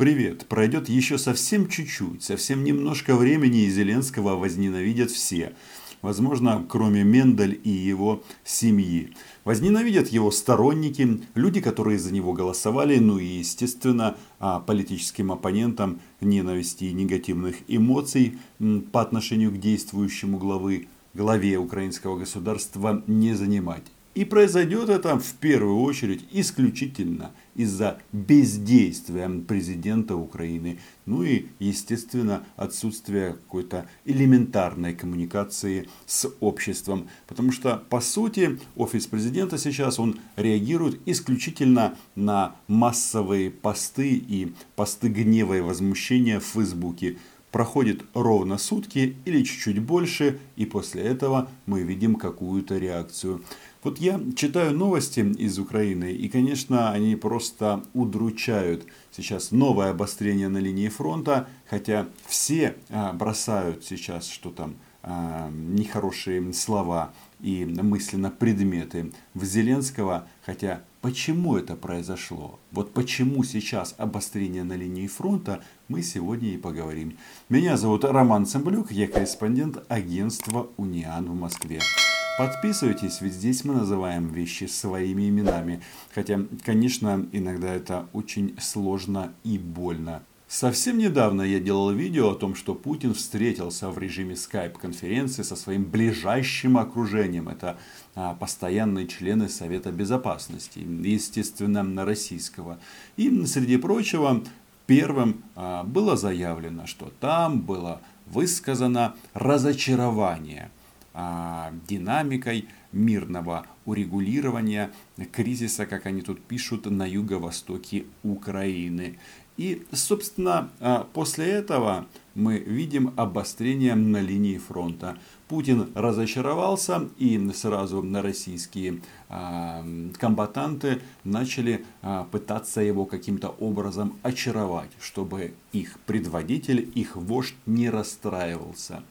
Привет. Пройдет еще совсем чуть-чуть, совсем немножко времени, и Зеленского возненавидят все. Возможно, кроме Мендель и его семьи. Возненавидят его сторонники, люди, которые за него голосовали, ну и, естественно, а, политическим оппонентам ненависти и негативных эмоций по отношению к действующему главы, главе украинского государства не занимать. И произойдет это в первую очередь исключительно из-за бездействия президента Украины. Ну и, естественно, отсутствия какой-то элементарной коммуникации с обществом. Потому что, по сути, офис президента сейчас, он реагирует исключительно на массовые посты и посты гнева и возмущения в Фейсбуке. Проходит ровно сутки или чуть-чуть больше, и после этого мы видим какую-то реакцию. Вот я читаю новости из Украины, и, конечно, они просто удручают. Сейчас новое обострение на линии фронта, хотя все а, бросают сейчас, что там, а, нехорошие слова и мысленно предметы в Зеленского, хотя почему это произошло, вот почему сейчас обострение на линии фронта, мы сегодня и поговорим. Меня зовут Роман Цымблюк, я корреспондент агентства «Униан» в Москве. Подписывайтесь, ведь здесь мы называем вещи своими именами. Хотя, конечно, иногда это очень сложно и больно. Совсем недавно я делал видео о том, что Путин встретился в режиме скайп-конференции со своим ближайшим окружением. Это а, постоянные члены Совета Безопасности, естественно, российского. И, среди прочего, первым а, было заявлено, что там было высказано разочарование – а, динамикой мирного урегулирования кризиса, как они тут пишут, на юго-востоке Украины. И, собственно, а, после этого мы видим обострение на линии фронта. Путин разочаровался, и сразу на российские а, комбатанты начали пытаться его каким-то образом очаровать, чтобы их предводитель, их вождь не расстраивался.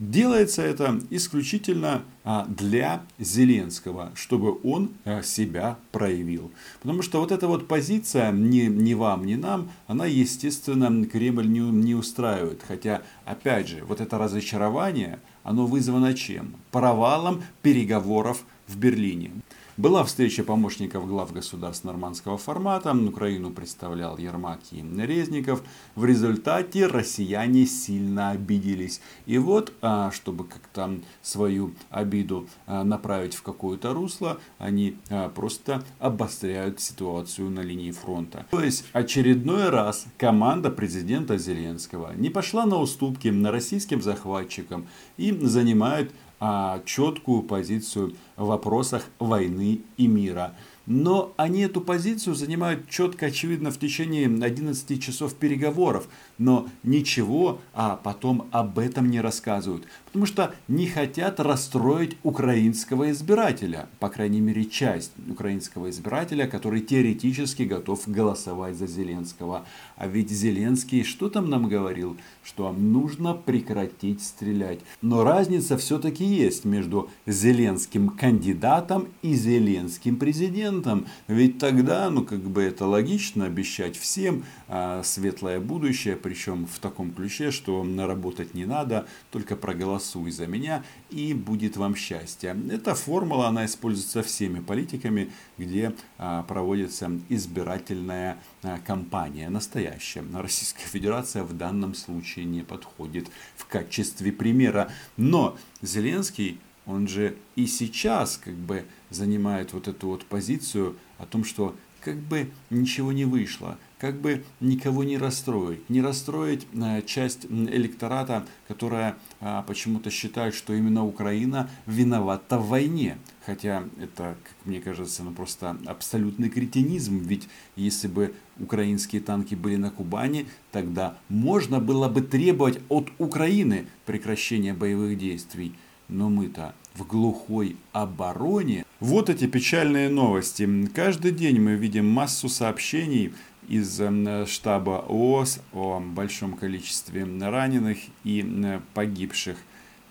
Делается это исключительно а, для Зеленского, чтобы он а, себя проявил. Потому что вот эта вот позиция ни, ни вам, ни нам, она, естественно, Кремль не, не устраивает. Хотя, опять же, вот это разочарование, оно вызвано чем? Провалом переговоров в Берлине. Была встреча помощников глав государств нормандского формата. Украину представлял Ермак и Резников. В результате россияне сильно обиделись. И вот, а, чтобы как-то свою обиду а, направить в какое-то русло, они а, просто обостряют ситуацию на линии фронта. То есть очередной раз команда президента Зеленского не пошла на уступки на российским захватчикам и занимает а, четкую позицию в вопросах войны и мира. Но они эту позицию занимают четко, очевидно, в течение 11 часов переговоров. Но ничего, а потом об этом не рассказывают. Потому что не хотят расстроить украинского избирателя. По крайней мере, часть украинского избирателя, который теоретически готов голосовать за Зеленского. А ведь Зеленский что там нам говорил? Что нужно прекратить стрелять. Но разница все-таки есть между Зеленским кандидатом и Зеленским президентом. Ведь тогда, ну как бы это логично, обещать всем а, светлое будущее, причем в таком ключе, что наработать не надо, только проголосуй за меня и будет вам счастье. Эта формула, она используется всеми политиками, где а, проводится избирательная а, кампания, настоящая. Российская Федерация в данном случае не подходит в качестве примера. Но Зеленский он же и сейчас как бы занимает вот эту вот позицию о том, что как бы ничего не вышло, как бы никого не расстроить, не расстроить э, часть электората, которая а, почему-то считает, что именно Украина виновата в войне. Хотя это, как мне кажется, ну просто абсолютный кретинизм. Ведь если бы украинские танки были на Кубани, тогда можно было бы требовать от Украины прекращения боевых действий. Но мы-то в глухой обороне. Вот эти печальные новости. Каждый день мы видим массу сообщений из эм, штаба ООС о большом количестве раненых и погибших.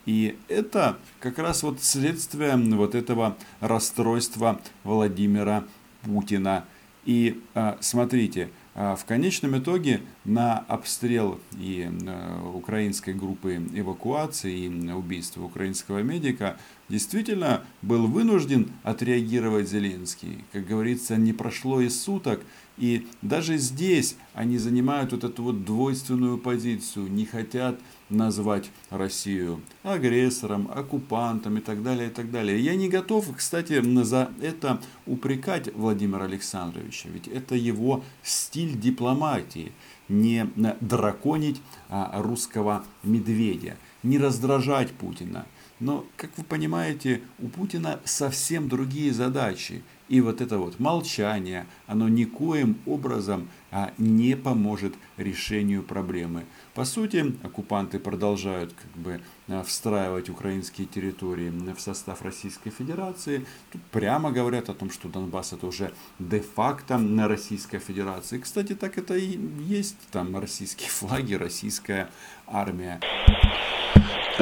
И это как раз вот следствие вот этого расстройства Владимира Путина. И а, смотрите, а в конечном итоге на обстрел и э, украинской группы эвакуации и убийство украинского медика действительно был вынужден отреагировать Зеленский. Как говорится, не прошло и суток, и даже здесь они занимают вот эту вот двойственную позицию, не хотят назвать Россию агрессором, оккупантом и так далее, и так далее. Я не готов, кстати, за это упрекать Владимира Александровича, ведь это его стиль дипломатии, не драконить а, русского медведя, не раздражать Путина. Но, как вы понимаете, у Путина совсем другие задачи. И вот это вот молчание, оно никоим образом а, не поможет решению проблемы. По сути, оккупанты продолжают как бы а, встраивать украинские территории в состав Российской Федерации. Тут прямо говорят о том, что Донбасс это уже де-факто на Российской Федерации. Кстати, так это и есть. Там российские флаги, российская армия.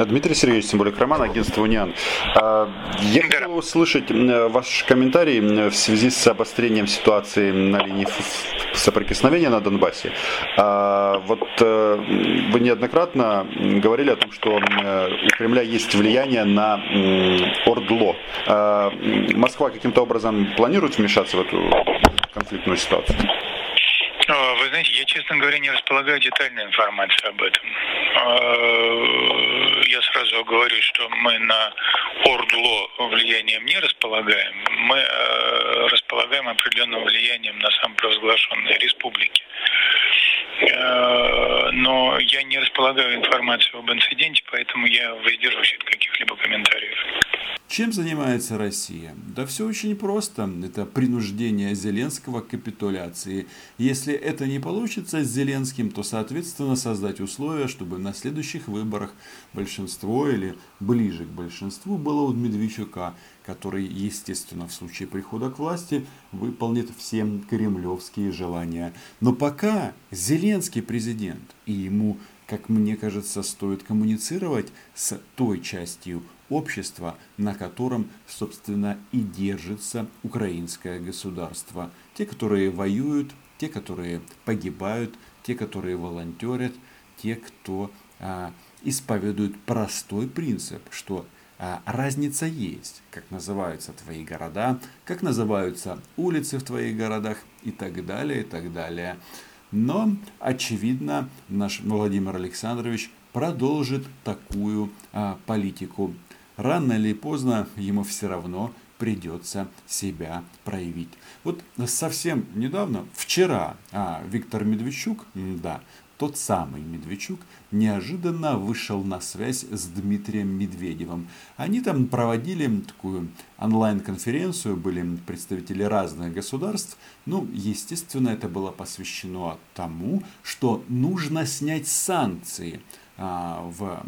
Дмитрий Сергеевич Цимбулик, Роман, агентство «Униан». А, я хотел услышать ваш комментарий в связи с обострением ситуации на линии соприкосновения на Донбассе. А, вот э, вы неоднократно говорили о том, что э, у Кремля есть влияние на Ордло. А, Москва каким-то образом планирует вмешаться в эту конфликтную ситуацию? Вы знаете, я, честно говоря, не располагаю детальной информацией об этом. А, я сразу говорю, что мы на Ордло влиянием не располагаем. Мы э, располагаем определенным влиянием на самопровозглашенные республики. Э, но я не располагаю информацией об инциденте, поэтому я воздержусь от каких-либо комментариев. Чем занимается Россия? Да все очень просто. Это принуждение Зеленского к капитуляции. Если это не получится с Зеленским, то, соответственно, создать условия, чтобы на следующих выборах большинство или ближе к большинству было у Медведчука, который, естественно, в случае прихода к власти выполнит все кремлевские желания. Но пока Зеленский президент, и ему, как мне кажется, стоит коммуницировать с той частью общества, на котором, собственно, и держится украинское государство. Те, которые воюют, те, которые погибают, те, которые волонтерят, те, кто а, исповедует простой принцип, что а, разница есть, как называются твои города, как называются улицы в твоих городах и так далее, и так далее. Но, очевидно, наш Владимир Александрович продолжит такую а, политику рано или поздно ему все равно придется себя проявить. Вот совсем недавно, вчера, а, Виктор Медведчук, да, тот самый Медведчук, неожиданно вышел на связь с Дмитрием Медведевым. Они там проводили такую онлайн-конференцию, были представители разных государств. Ну, естественно, это было посвящено тому, что нужно снять санкции в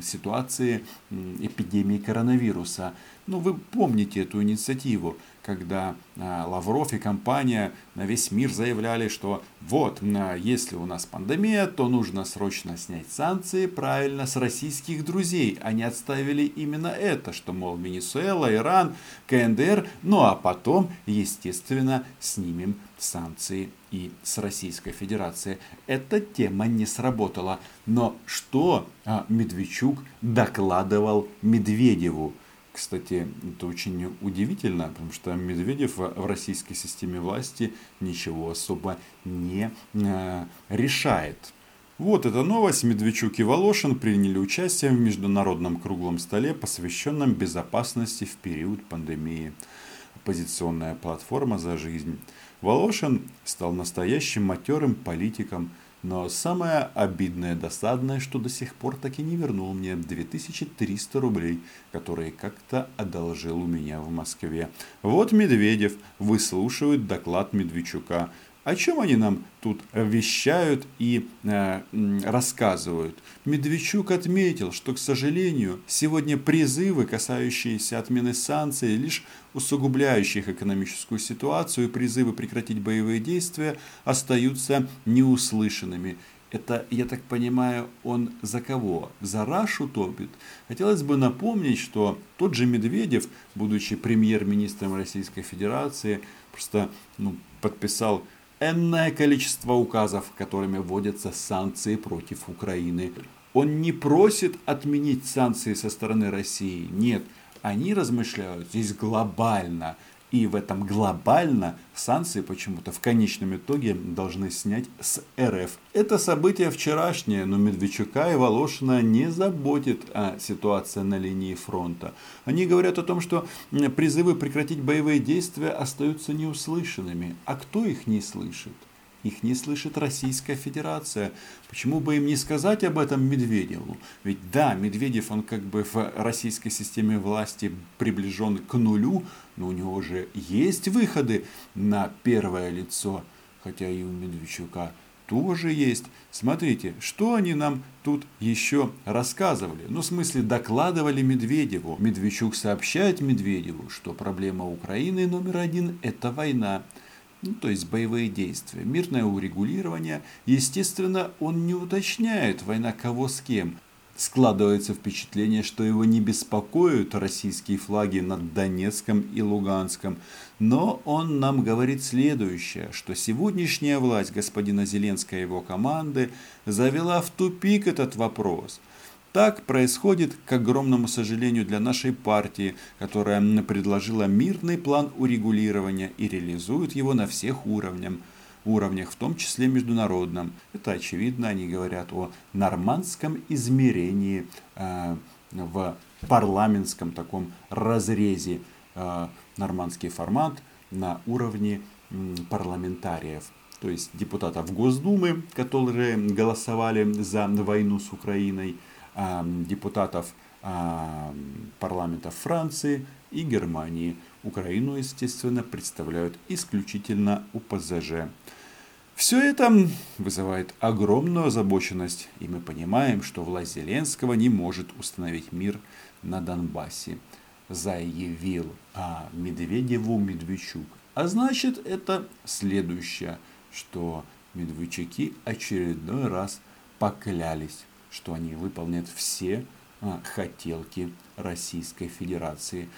ситуации эпидемии коронавируса. Ну, вы помните эту инициативу, когда а, Лавров и компания на весь мир заявляли, что вот, если у нас пандемия, то нужно срочно снять санкции, правильно, с российских друзей. Они отставили именно это, что, мол, Венесуэла, Иран, КНДР, ну а потом, естественно, снимем санкции и с Российской Федерацией. Эта тема не сработала. Но что а, Медведчук докладывал Медведеву? Кстати, это очень удивительно, потому что Медведев в российской системе власти ничего особо не э, решает. Вот эта новость. Медведчук и Волошин приняли участие в международном круглом столе, посвященном безопасности в период пандемии. Оппозиционная платформа «За жизнь». Волошин стал настоящим матерым политиком, но самое обидное, досадное, что до сих пор так и не вернул мне 2300 рублей, которые как-то одолжил у меня в Москве. Вот Медведев выслушивает доклад Медведчука. О чем они нам тут вещают и э, рассказывают? Медведчук отметил, что, к сожалению, сегодня призывы, касающиеся отмены санкций, лишь усугубляющих экономическую ситуацию, призывы прекратить боевые действия остаются неуслышанными. Это, я так понимаю, он за кого? За Рашу топит? Хотелось бы напомнить, что тот же Медведев, будучи премьер-министром Российской Федерации, просто ну, подписал энное количество указов, которыми вводятся санкции против Украины. Он не просит отменить санкции со стороны России. Нет, они размышляют здесь глобально. И в этом глобально санкции почему-то в конечном итоге должны снять с РФ. Это событие вчерашнее, но Медведчука и Волошина не заботит о ситуации на линии фронта. Они говорят о том, что призывы прекратить боевые действия остаются неуслышанными. А кто их не слышит? Их не слышит Российская Федерация. Почему бы им не сказать об этом Медведеву? Ведь да, Медведев, он как бы в российской системе власти приближен к нулю, но у него же есть выходы на первое лицо. Хотя и у Медведчука тоже есть. Смотрите, что они нам тут еще рассказывали. Ну, в смысле, докладывали Медведеву. Медведчук сообщает Медведеву, что проблема Украины номер один – это война ну, то есть боевые действия. Мирное урегулирование, естественно, он не уточняет, война кого с кем. Складывается впечатление, что его не беспокоят российские флаги над Донецком и Луганском. Но он нам говорит следующее, что сегодняшняя власть господина Зеленского и его команды завела в тупик этот вопрос – так происходит, к огромному сожалению для нашей партии, которая предложила мирный план урегулирования и реализует его на всех уровнях уровнях, в том числе международном. Это очевидно, они говорят о нормандском измерении э, в парламентском таком разрезе. Э, нормандский формат на уровне э, парламентариев то есть депутатов Госдумы, которые голосовали за войну с Украиной, депутатов парламентов Франции и Германии. Украину, естественно, представляют исключительно УПЗЖ. Все это вызывает огромную озабоченность, и мы понимаем, что власть Зеленского не может установить мир на Донбассе, заявил а Медведеву Медведчук. А значит, это следующее, что Медведчуки очередной раз поклялись что они выполнят все а, хотелки Российской Федерации.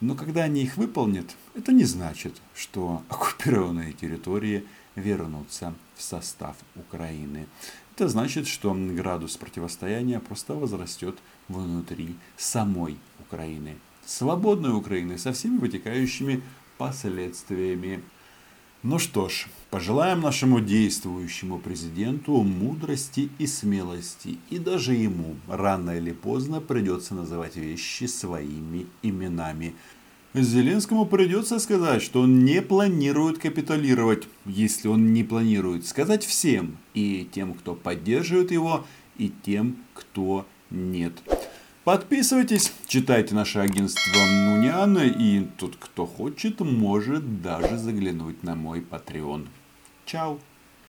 Но когда они их выполнят, это не значит, что оккупированные территории вернутся в состав Украины. Это значит, что градус противостояния просто возрастет внутри самой Украины. Свободной Украины со всеми вытекающими последствиями ну что ж, пожелаем нашему действующему президенту мудрости и смелости. И даже ему рано или поздно придется называть вещи своими именами. Зеленскому придется сказать, что он не планирует капитулировать, если он не планирует сказать всем, и тем, кто поддерживает его, и тем, кто нет. Подписывайтесь, читайте наше агентство Нуниана и тот, кто хочет, может даже заглянуть на мой Patreon. Чао!